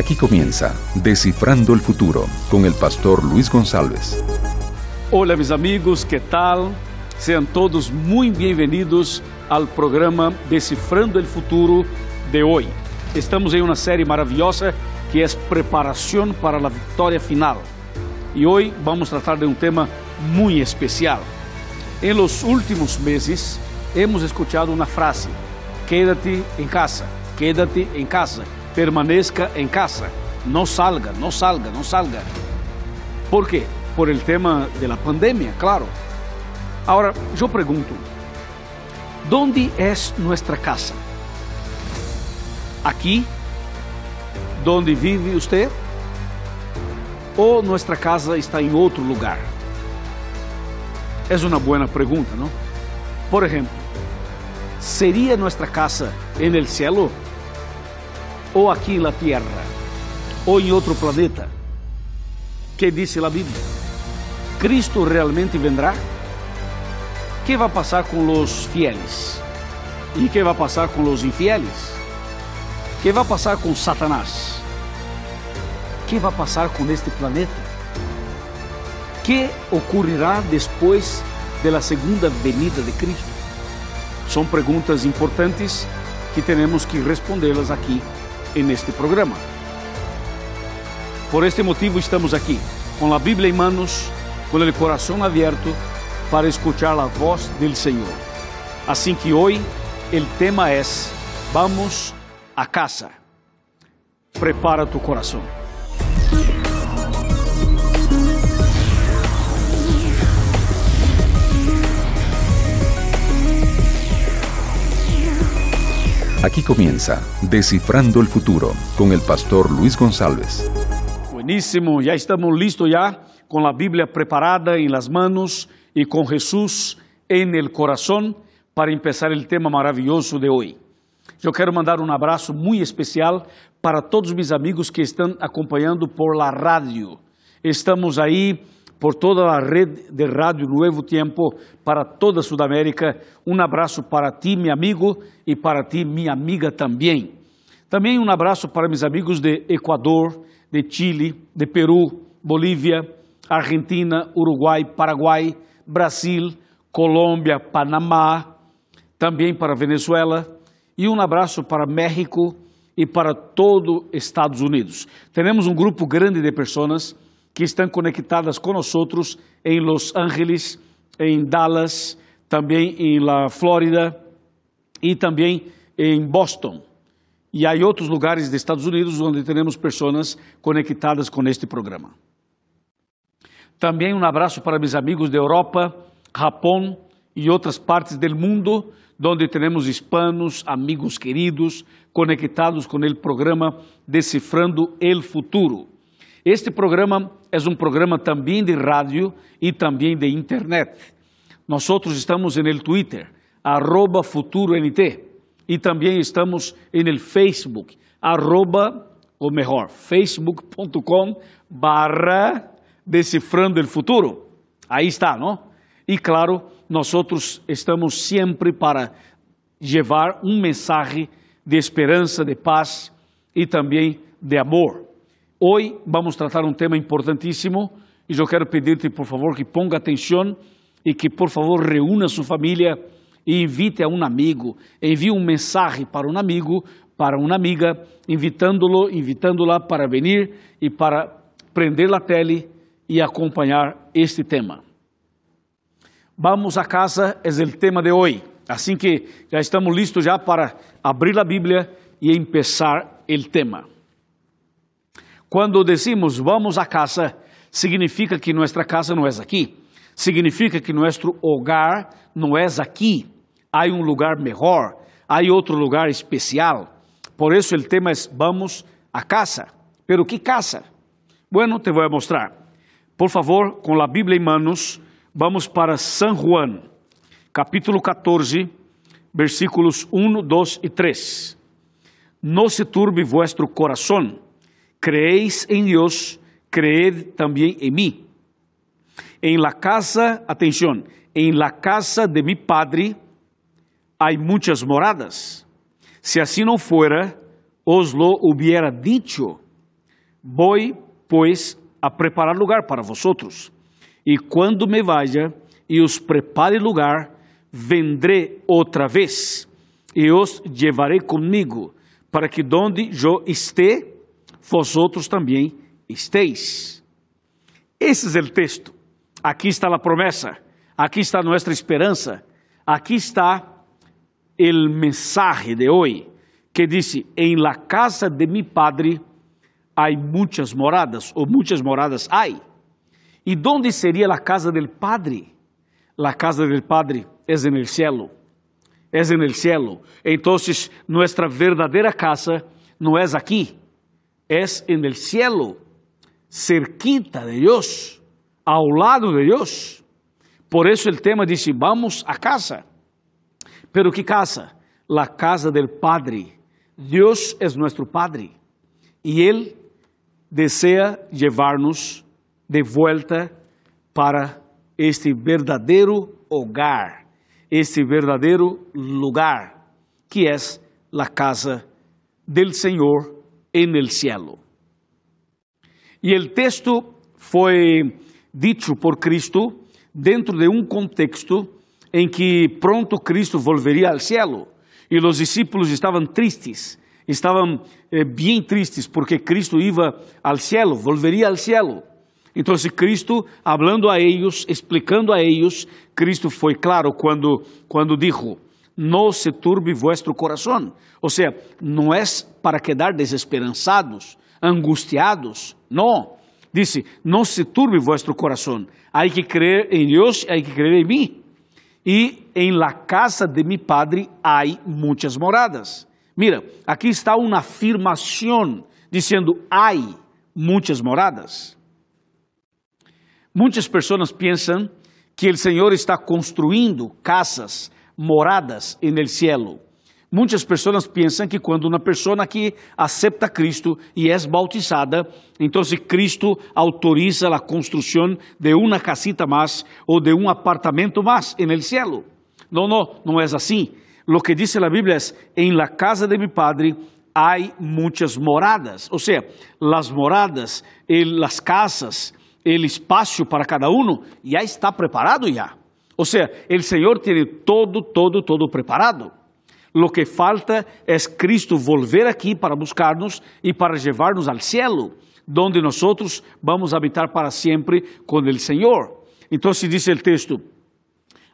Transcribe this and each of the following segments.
Aquí comienza Descifrando el Futuro con el pastor Luis González. Hola mis amigos, ¿qué tal? Sean todos muy bienvenidos al programa Decifrando el Futuro de hoy. Estamos en una serie maravillosa que es preparación para la victoria final. Y hoy vamos a tratar de un tema muy especial. En los últimos meses hemos escuchado una frase, quédate en casa, quédate en casa, permanezca en casa, no salga, no salga, no salga. ¿Por qué? Por el tema de la pandemia, claro. Ahora, yo pregunto, ¿dónde es nuestra casa? ¿Aquí? ¿Donde vive usted? ¿O nuestra casa está en otro lugar? Es una buena pregunta, ¿no? Por ejemplo, ¿sería nuestra casa en el cielo? ¿O aquí en la tierra? ¿O en otro planeta? ¿Qué dice la Biblia? ¿Cristo realmente vendrá? ¿Qué va a pasar con los fieles? ¿Y qué va a pasar con los infieles? ¿Qué va a pasar con Satanás? ¿Qué va a pasar con este planeta? ¿Qué ocurrirá después de la segunda venida de Cristo? Son preguntas importantes que tenemos que responderlas aquí en este programa. Por este motivo estamos aquí, con la Biblia en manos, con el corazón abierto para escuchar la voz del Señor. Así que hoy el tema es, vamos a casa. Prepara tu corazón. Aquí comienza Descifrando el Futuro con el pastor Luis González. Buenísimo, ya estamos listos ya con la Biblia preparada en las manos y con Jesús en el corazón para empezar el tema maravilloso de hoy. Eu quero mandar um abraço muito especial para todos mis amigos que estão acompanhando por la rádio. Estamos aí por toda a rede de rádio Nuevo Tiempo para toda Sudamérica. Um abraço para ti, meu amigo, e para ti, minha amiga também. Também um abraço para meus amigos de Equador, de Chile, de Peru, Bolívia, Argentina, Uruguai, Paraguai, Brasil, Colômbia, Panamá, também para Venezuela e um abraço para México e para todo Estados Unidos. Temos um grupo grande de pessoas que estão conectadas nós em Los Angeles, em Dallas, também em la Flórida e também em Boston. E há outros lugares dos Estados Unidos onde temos pessoas conectadas com este programa. Também um abraço para meus amigos da Europa, Japão e outras partes do mundo donde temos hispanos, amigos queridos, conectados com o programa Decifrando el Futuro. Este programa é um programa também de rádio e também de internet. Nós estamos no Twitter, arroba FuturoNT, e também estamos no Facebook, arroba, ou melhor, facebook.com barra Decifrando el Futuro. Aí está, não? E claro, nós estamos sempre para levar um mensagem de esperança, de paz e também de amor. Hoje vamos tratar um tema importantíssimo e eu quero pedir-te, por favor, que ponga atenção e que, por favor, reúna sua família e invite a um amigo. Envie um mensagem para um amigo, para uma amiga, invitando-lo, invitando-la para vir e para prender a tele e acompanhar este tema. Vamos a casa é o tema de hoje. Assim que já estamos listos já para abrir a Bíblia e empezar o tema. Quando decimos vamos a casa, significa que nossa casa não é aqui. Significa que nosso hogar não é aqui. Há um lugar melhor, há outro lugar especial. Por isso o tema é vamos a casa. Pero que casa? Bueno, te vou mostrar. Por favor, com a Bíblia em manos, Vamos para San Juan, capítulo 14, versículos 1, 2 e 3. No se turbe vuestro corazón, creéis en Dios, creed también en mí. En la casa, atención, en la casa de mi Padre hay muchas moradas. Si así no fuera, os lo hubiera dicho, Voy, pois, a preparar lugar para vosotros. E quando me vaya e os prepare lugar, vendré outra vez e os llevaré comigo, para que donde eu esté, vosotros também estéis. Esse é o texto. Aqui está a promessa, aqui está nossa esperança, aqui está o mensaje de hoje, que diz: Em la casa de mi padre há muitas moradas, ou muitas moradas há. E onde seria a casa del Padre? La casa del Padre é en el cielo. É en el cielo. Entonces, nuestra verdadeira casa não é aqui, é en el cielo, cerquita de Deus, ao lado de Deus. Por isso o tema diz: vamos a casa. Pero que casa? La casa del Padre. Deus é nosso Padre e Ele deseja levar-nos de volta para este verdadeiro hogar, este verdadeiro lugar, que é a casa del Senhor en el cielo. E o texto foi dito por Cristo dentro de um contexto em que pronto Cristo volveria ao cielo e os discípulos estavam tristes estavam eh, bem tristes porque Cristo iba ao cielo, volveria ao cielo. Então, Cristo, hablando a eles, explicando a eles, Cristo foi claro quando, quando dijo: No se turbe vuestro coração. Ou seja, não é para quedar desesperançados, angustiados. Não. Disse: No se turbe vuestro coração. Há que crer em Deus, há que crer em mim. E em la casa de mi padre há muitas moradas. Mira, aqui está uma afirmação dizendo: há muitas moradas. Muitas pessoas pensam que o Senhor está construindo casas, moradas no cielo. Muitas pessoas pensam que quando uma pessoa que acepta Cristo e é bautizada, então Cristo autoriza a construção de uma casita mais ou de um apartamento mais no cielo. Não, não, não é assim lo que dice la Biblia es, en la casa de mi padre hay muchas moradas, o sea, las moradas, el, las casas, el espacio para cada uno ya está preparado ya. O sea, el Señor tiene todo, todo, todo preparado. Lo que falta es Cristo volver aquí para buscarnos y para llevarnos al cielo, donde nosotros vamos habitar para siempre con el Señor. Entonces dice el texto,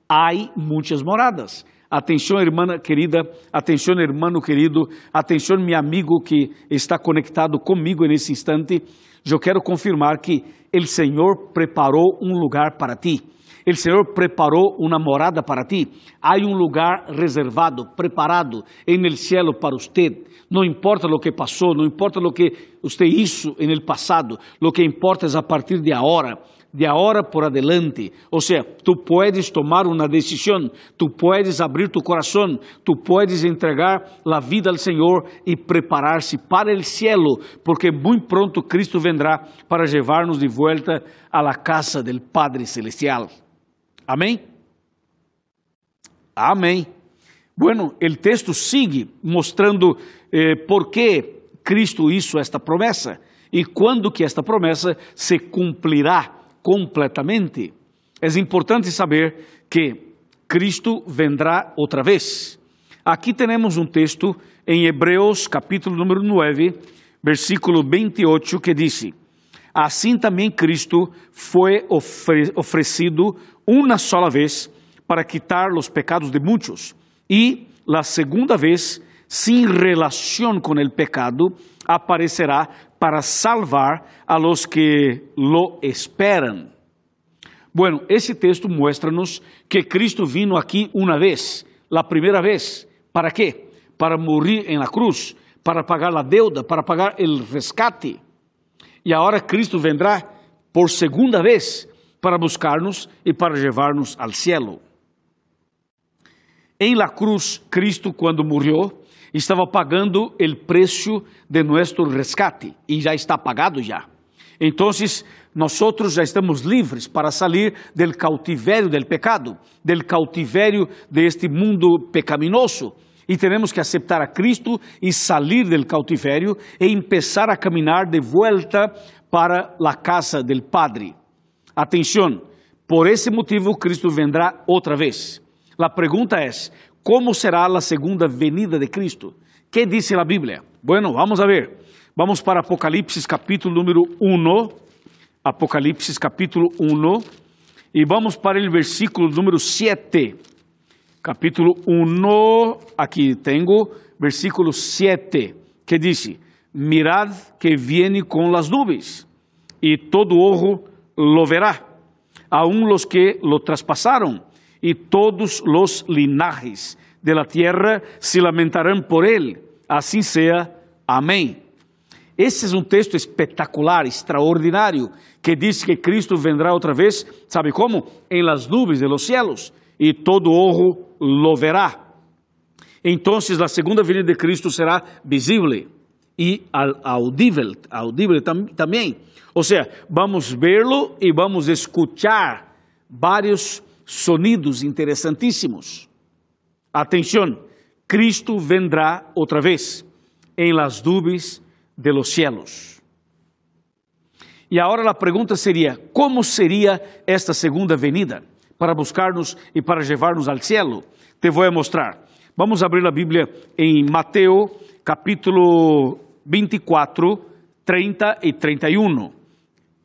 hay muchas moradas. Atenção, irmã querida, atenção, irmão querido, atenção, meu amigo que está conectado comigo nesse instante. Eu quero confirmar que o Senhor preparou um lugar para ti. O Senhor preparou uma morada para ti. Há um lugar reservado, preparado en el cielo para usted. Não importa o que passou, não importa o que usted hizo en el passado, lo que importa é a partir de agora de agora por adelante. Ou seja, tu puedes tomar uma decisão, tu puedes abrir tu coração, tu puedes entregar a vida ao Senhor e preparar-se para o cielo, porque muito pronto Cristo vendrá para levar-nos de volta a casa del Padre Celestial. Amém? Amém. Bueno, o texto sigue mostrando eh, por que Cristo hizo esta promessa e quando que esta promessa se cumprirá completamente. É importante saber que Cristo vendrá outra vez. Aqui temos um texto em Hebreus, capítulo número 9, versículo 28, que diz: Assim também Cristo foi oferecido uma sola vez para quitar os pecados de muitos, e la segunda vez, sem relação com o pecado, aparecerá para salvar a los que lo esperam. Bueno, esse texto mostra-nos que Cristo vino aqui uma vez, a primeira vez. ¿Para quê? Para morrer em la cruz, para pagar a deuda, para pagar o rescate. E agora Cristo vendrá por segunda vez para buscar-nos e para levar-nos ao cielo. Em la cruz, Cristo, quando morreu, estava pagando o preço de nosso rescate e já está pagado já. Então, nós já estamos livres para sair do cautivério del pecado, del cautivério de este mundo pecaminoso. E temos que aceitar a Cristo e sair do cautiverio e começar a caminhar de volta para a casa del Padre. Atenção, por esse motivo Cristo vendrá outra vez. A pergunta é: como será a segunda venida de Cristo? Que diz a Bíblia? Bueno, vamos a ver. Vamos para Apocalipse capítulo número 1. Apocalipse capítulo 1. E vamos para o versículo número 7. Capítulo 1, aqui tenho, versículo 7, que diz: Mirad que viene com las nubes, e todo ojo lo verá, aun los que lo traspasaron, e todos los linajes de la tierra se lamentarán por él. Assim seja. Amém. Esse é um texto espetacular, extraordinário, que diz que Cristo vendrá outra vez, sabe como? Em las nubes de los cielos, e todo ojo lo verá. Então, a segunda vinda de Cristo será visível e audível, audível tam, também. Ou seja, vamos vê-lo e vamos escutar vários sonidos interessantíssimos. Atenção, Cristo vendrá outra vez em las nubes de los cielos. E agora a pergunta seria: como seria esta segunda venida para buscar-nos e para levar-nos ao cielo? Te vou mostrar. Vamos abrir a Bíblia em Mateus, capítulo 24, 30 e 31.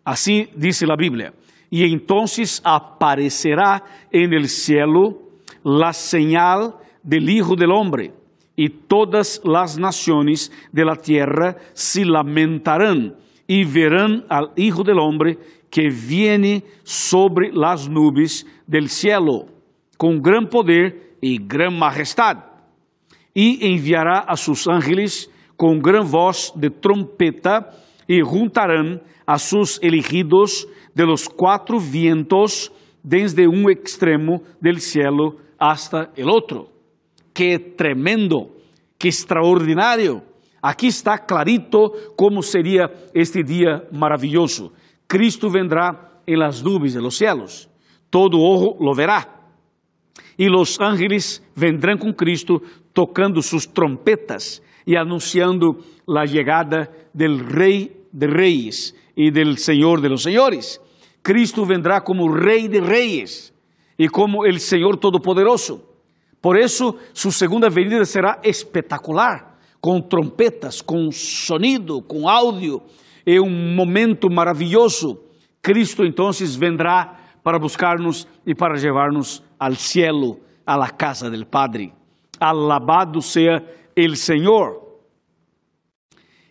Assim diz a Bíblia: E entonces aparecerá en el cielo la señal del Hijo del Hombre y todas las naciones de la tierra se lamentarán y verán al Hijo del Hombre que viene sobre las nubes del cielo con gran poder y gran majestad. Y enviará a sus ángeles con gran voz de trompeta y juntarán a sus elegidos de los cuatro vientos desde un extremo del cielo hasta el otro. que tremendo, que extraordinário. Aqui está clarito como seria este dia maravilhoso. Cristo vendrá em las nubes de los cielos, todo ojo lo verá. E los ángeles vendrão com Cristo tocando sus trompetas e anunciando la llegada del Rei de Reis e del Senhor de los Senhores. Cristo vendrá como Rei de Reis e como el Senhor Todopoderoso. Por isso, sua segunda venida será espetacular, com trompetas, com sonido, com áudio. É um momento maravilhoso. Cristo então vendrá para buscar-nos e para levar-nos ao cielo, à la casa del Padre. Alabado seja el Senhor.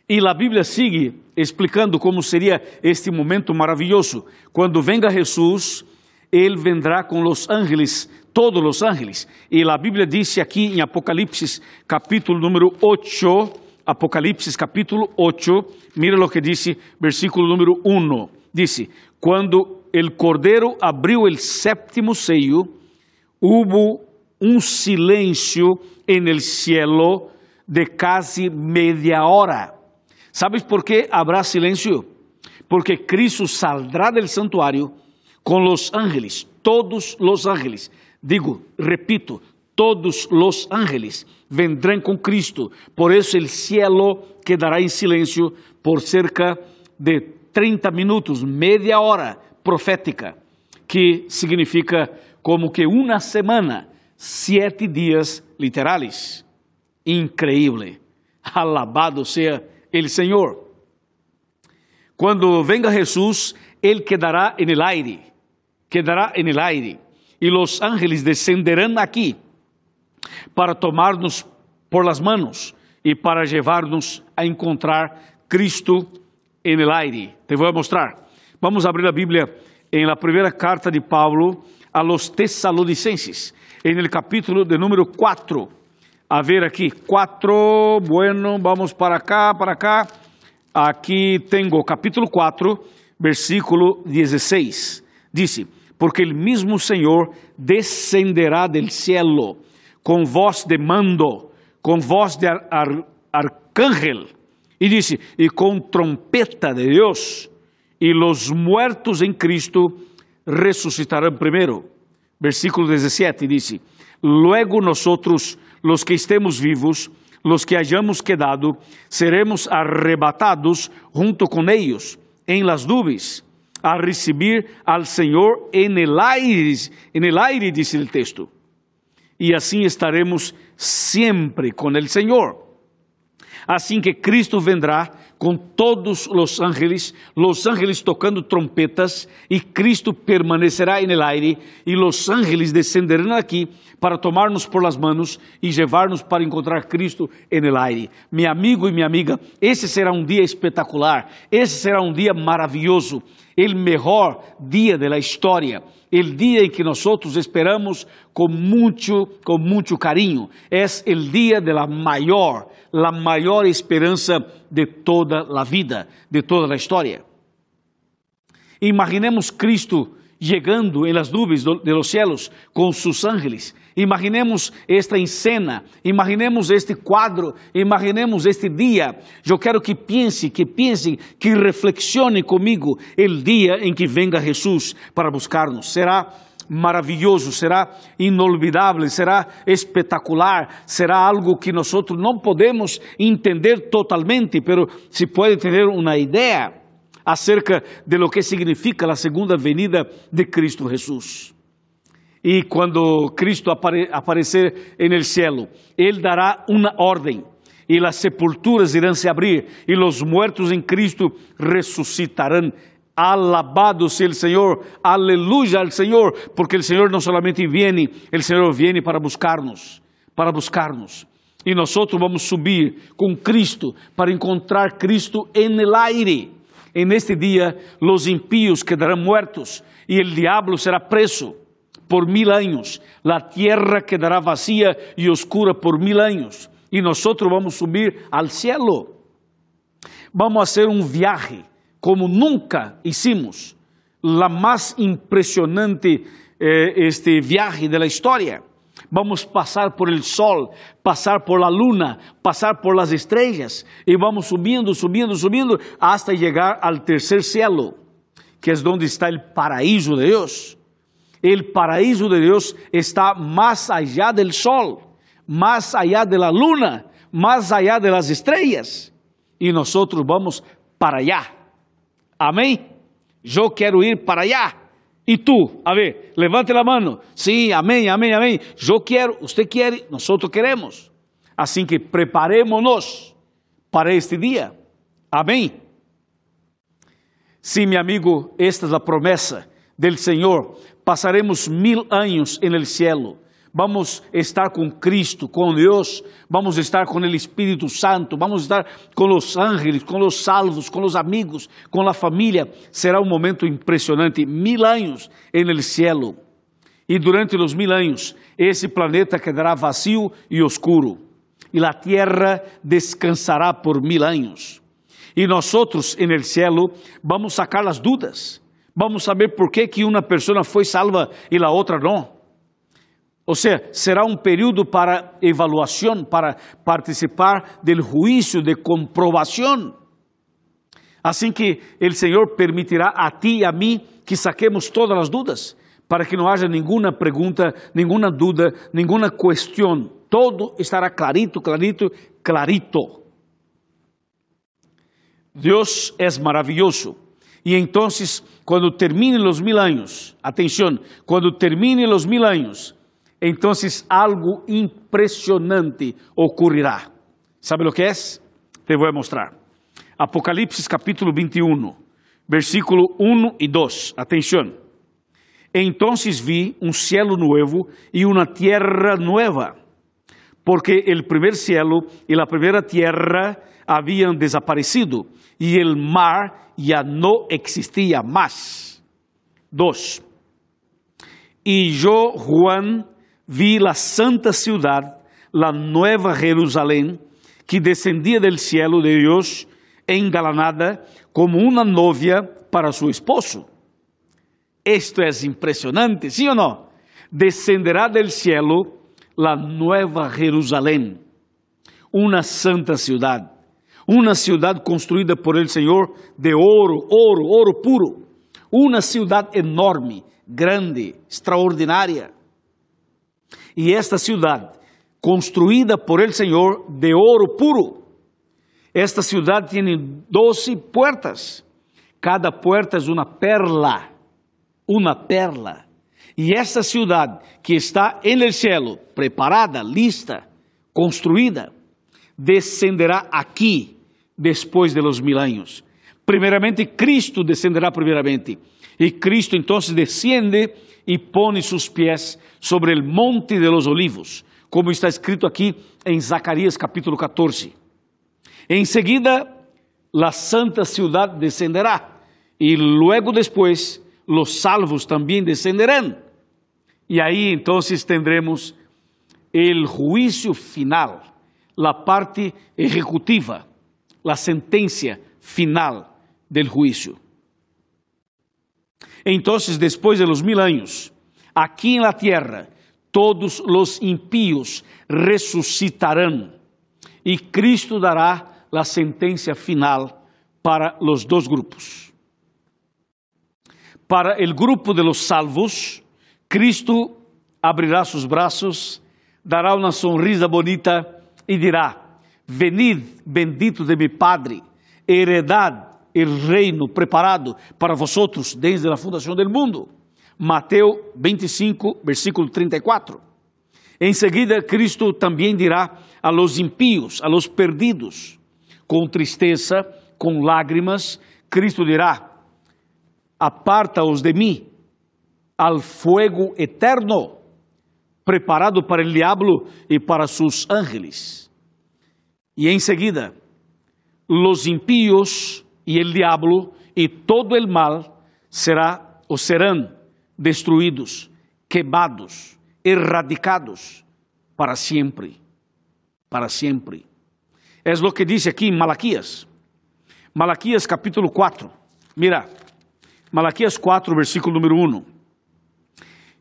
E a Bíblia sigue explicando como seria este momento maravilhoso. Quando venga Jesus, Ele vendrá com os ángeles todos os ángeles. E a Bíblia disse aqui em Apocalipse, capítulo número 8, Apocalipse, capítulo 8, mira o que disse, versículo número 1. Disse: Quando o cordeiro abriu o sétimo seio, hubo um silêncio en el cielo de casi media hora. ¿Sabes por que habrá silêncio? Porque Cristo saldrá del santuário com os ángeles, todos os ángeles, Digo, repito, todos los ángeles vendrán con Cristo. Por eso el cielo quedará en silencio por cerca de 30 minutos, media hora profética, que significa como que uma semana, sete dias literais. Increíble. Alabado seja el Senhor. Quando venga Jesus, Ele quedará en el aire, quedará en el aire e los ángeles descenderão aqui para tomar-nos por las manos e para levar-nos a encontrar Cristo en el aire. Te vou mostrar. Vamos abrir a Bíblia em la primeira carta de Paulo a los Tesalonicenses, en el capítulo de número 4. A ver aqui, 4, bueno, vamos para cá, para cá. Aqui tenho capítulo 4, versículo 16. Dice: porque el mismo Señor descenderá del cielo con voz de mando, con voz de ar ar arcángel, y dice, y con trompeta de Dios, y los muertos en Cristo resucitarán primero. Versículo 17 dice, Luego nosotros, los que estemos vivos, los que hayamos quedado, seremos arrebatados junto con ellos en las nubes a recibir al Señor en el aire, en el aire dice el texto. Y así estaremos siempre con el Señor. Assim que Cristo vendrá com todos os ángeles, os ángeles tocando trompetas, e Cristo permanecerá en el aire, e os ángeles descenderão aqui para tomar-nos por las manos e levar-nos para encontrar Cristo en el aire. Meu amigo e minha amiga, esse será um dia espetacular, esse será um dia maravilhoso, o melhor dia da história el día en que nosotros esperamos con mucho, con mucho cariño. Es el día de la mayor, la mayor esperanza de toda la vida, de toda la historia. Imaginemos Cristo llegando en las nubes de los cielos con sus ángeles. Imaginemos esta escena, imaginemos este quadro, imaginemos este dia. Eu quero que pense, que pense, que reflexione comigo el dia em que venga Jesus para buscar-nos. Será maravilhoso, será inolvidável, será espetacular, será algo que nós não podemos entender totalmente, pero se pode ter uma ideia acerca de lo que significa a segunda venida de Cristo Jesús. E quando Cristo apare aparecer en el cielo, Ele dará uma ordem e as sepulturas irão se abrir e os muertos em Cristo ressuscitarão. Alabado sea el Señor, aleluya al Señor, porque el Señor no solamente viene, el Señor viene para buscarnos, para buscarnos. E nós vamos subir com Cristo para encontrar Cristo en el aire. En este día los impíos quedarán muertos y el diablo será preso por mil años. La tierra quedará vacía y oscura por mil años. Y nosotros vamos a subir al cielo. Vamos a un viaje como nunca hicimos. La más impresionante eh, este viaje de la. Vamos passar por el sol, passar por la luna, passar por las estrellas e vamos subindo, subindo, subindo hasta llegar al tercer cielo, que es donde está el paraíso de Dios. El paraíso de Dios está más allá del sol, más allá de la luna, más allá de las estrellas. Y nosotros vamos para allá. Amém? Eu quero ir para allá. E tu, a ver, levante a mão. Sim, amém, amém, amém. Eu quero, você quer, nós queremos. Assim que preparemos-nos para este dia. Amém? Sim, meu amigo, esta é a promessa del Senhor. Passaremos mil anos en el cielo. Vamos estar com Cristo, com Deus, vamos estar com o Espírito Santo, vamos estar com os ángeles, com os salvos, com os amigos, com a família. Será um momento impressionante. Mil anos en el cielo. E durante os mil anos, esse planeta quedará vazio e oscuro. E a terra descansará por mil anos. E nós, en el cielo, vamos sacar as dúvidas. Vamos saber por que uma pessoa foi salva e a outra não. Ou seja, será um período para evaluação, para participar do juízo de comprovação. Assim que o Senhor permitirá a ti e a mim que saquemos todas as dúvidas, para que não haja nenhuma pergunta, nenhuma dúvida, nenhuma questão. Todo estará clarito, clarito, clarito. Deus é maravilhoso. E então, quando terminem os mil anos, atenção, quando terminem os mil anos, então algo impressionante ocorrerá. ¿Sabe o que é? Te vou mostrar. Apocalipse capítulo 21, versículo 1 e 2. Atenção. Então vi um cielo novo e uma tierra nueva, porque o primeiro cielo e a primeira tierra haviam desaparecido e o mar já não existia mais. 2. E eu, Juan, vi a santa cidade, a nova Jerusalém, que descendia del cielo de Deus, engalanada como uma novia para su esposo. Esto é impressionante, sim ou não? Descenderá del cielo la nueva Jerusalém, uma santa cidade, uma cidade construída por el Senhor de ouro, ouro, ouro puro, uma cidade enorme, grande, extraordinária Y esta ciudad, construida por el Señor de oro puro, esta ciudad tiene doce puertas. Cada puerta es una perla, una perla. Y esta ciudad que está en el cielo, preparada, lista, construida, descenderá aquí después de los mil años. Primeramente, Cristo descenderá primeramente. Y Cristo entonces desciende y pone sus pies sobre el monte de los olivos, como está escrito aquí en Zacarías capítulo 14. Enseguida, la santa ciudad descenderá y luego después los salvos también descenderán. Y ahí entonces tendremos el juicio final, la parte ejecutiva, la sentencia final del juicio. Entonces, después de los mil años, aquí en la tierra, todos los impíos resucitarán y Cristo dará la sentencia final para los dos grupos. Para el grupo de los salvos, Cristo abrirá sus brazos, dará una sonrisa bonita y dirá, venid bendito de mi Padre, heredad el reino preparado para vosotros desde la fundación del mundo. Mateo 25, versículo 34. Enseguida Cristo también dirá a los impíos, a los perdidos, con tristeza, con lágrimas, Cristo dirá, apartaos de mí al fuego eterno, preparado para el diablo y para sus ángeles. Y enseguida, los impíos y el diablo y todo el mal será o serán destruídos, quemados, erradicados para siempre, para siempre. Es lo que dice aquí en Malaquías. Malaquías capítulo 4. Mira, Malaquías 4, versículo número 1.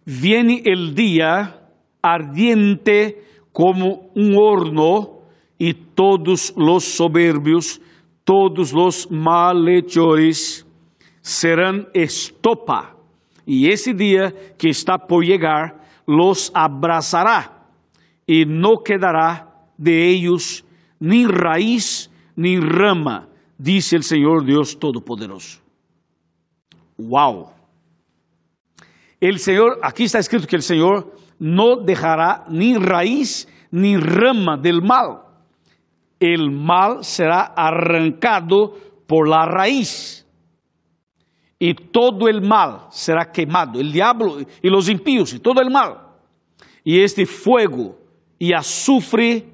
Viene el día ardiente como un horno y todos los soberbios todos los malhechores serán estopa, y ese día que está por llegar los abrazará, y no quedará de ellos ni raíz ni rama, dice el Señor Dios Todopoderoso. Wow. El Señor, aquí está escrito que el Señor no dejará ni raíz ni rama del mal el mal será arrancado por la raíz. Y todo el mal será quemado, el diablo y los impíos y todo el mal. Y este fuego y azufre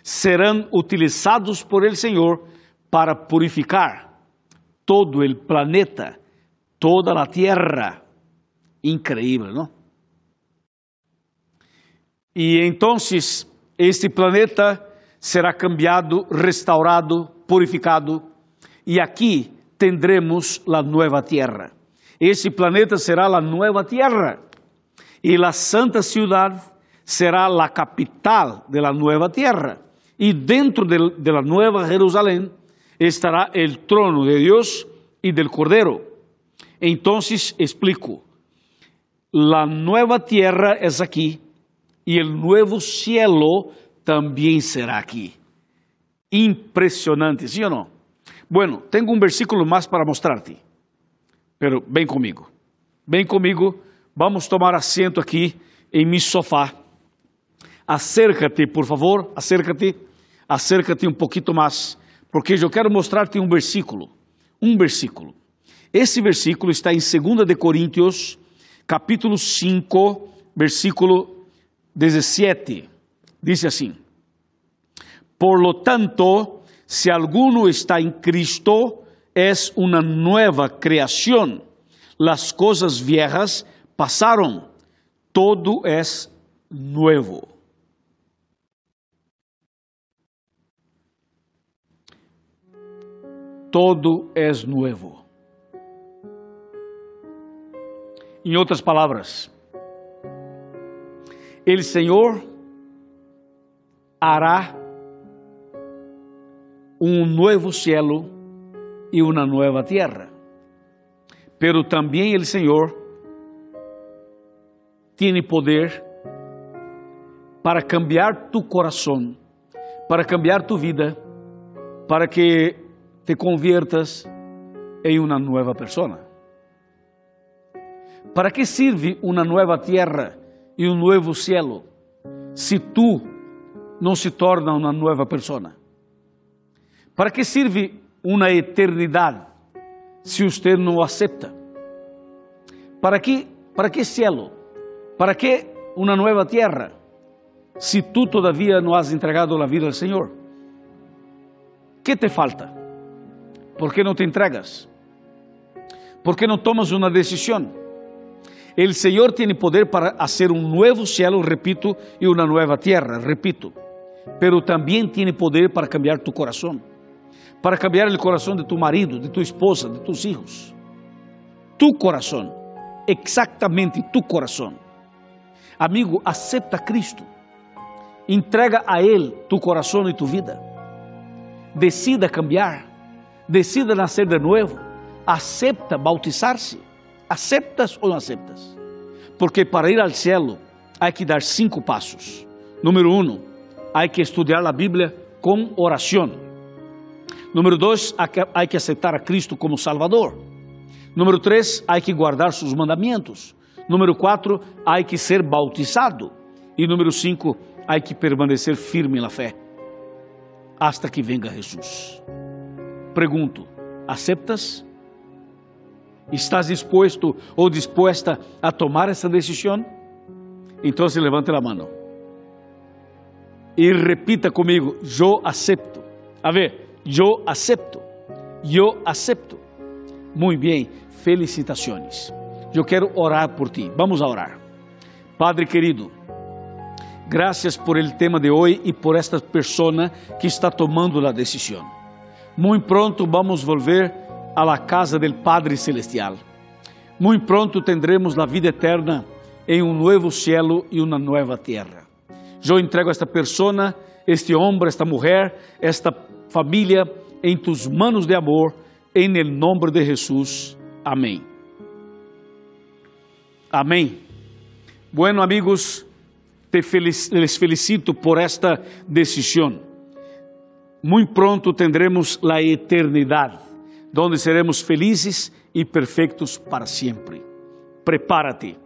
serán utilizados por el Señor para purificar todo el planeta, toda la tierra. Increíble, ¿no? Y entonces este planeta será cambiado, restaurado, purificado, e aqui tendremos a nova terra. Esse planeta será a nova terra, e a santa cidade será a capital de la nova terra. E dentro de, la nueva Jerusalém estará el trono de Deus e del Cordero. Entonces explico, la nueva tierra es aquí y el nuevo cielo também será aqui. Impressionante, sim ou não? Bueno, tenho um versículo mais para mostrar-te, pero vem comigo, vem comigo, vamos tomar assento aqui em mi sofá. Acércate, por favor, acércate, acércate um pouquinho mais, porque eu quero mostrar-te um versículo, um versículo. Esse versículo está em 2 de Coríntios, capítulo 5, versículo 17. Dice así, por lo tanto, si alguno está en Cristo, es una nueva creación. Las cosas viejas pasaron, todo es nuevo. Todo es nuevo. En otras palabras, el Señor hará um novo cielo e uma nova terra. Pero também o Senhor tem poder para cambiar tu coração, para cambiar tu vida, para que te conviertas em uma nova pessoa. ¿Para que sirve uma nova terra e um novo cielo se tu não se torna uma nova pessoa? ¿Para que sirve uma eternidade se você não aceita? ¿Para que, para que cielo? ¿Para que uma nova terra se tu todavia não has entregado a vida ao Senhor? que te falta? ¿Por que não te entregas? ¿Por que não tomas uma decisão? El Señor tiene poder para hacer un nuevo cielo, repito, y una nueva tierra, repito. Pero también tiene poder para cambiar tu corazón, para cambiar el corazón de tu marido, de tu esposa, de tus hijos. Tu corazón, exactamente tu corazón. Amigo, acepta a Cristo. Entrega a Él tu corazón y tu vida. Decida cambiar. Decida nacer de nuevo. Acepta bautizar-se ¿Aceptas ou não aceptas? Porque para ir ao cielo há que dar cinco passos. Número um, há que estudar a Bíblia com oração. Número dois, há que aceitar a Cristo como Salvador. Número três, há que guardar seus mandamentos. Número quatro, há que ser bautizado. E número cinco, há que permanecer firme na fé, hasta que venga Jesus. Pergunto: aceptas? ¿Estás dispuesto ou dispuesta a tomar essa decisão? Então levante a mão e repita comigo: Eu acepto. A ver, eu acepto. Eu acepto. Muito bem, felicitações. Eu quero orar por ti. Vamos a orar. Padre querido, graças por el tema de hoje e por esta pessoa que está tomando a decisão. Muito pronto vamos volver a la casa del Padre Celestial. Muito pronto tendremos a vida eterna em um novo cielo e uma nova terra. Eu entrego esta persona, este homem, esta mulher, esta família em tus manos de amor, em el nombre de Jesus. Amém. Amém. Bueno, amigos, te felic les felicito por esta decisão. Muito pronto tendremos a eternidade donde seremos felizes e perfeitos para sempre. Prepara-te.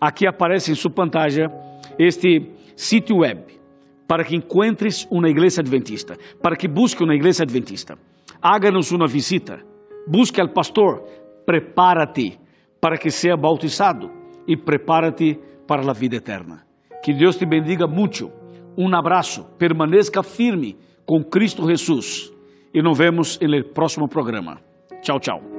Aqui aparece em sua pantalla este sítio web para que encontres uma igreja adventista, para que busque uma igreja adventista. Háganos uma visita, busque al pastor, prepara-te para que seja bautizado e prepara-te para a vida eterna. Que Deus te bendiga muito. Um abraço, permaneça firme com Cristo Jesus e nos vemos no próximo programa. Tchau, tchau.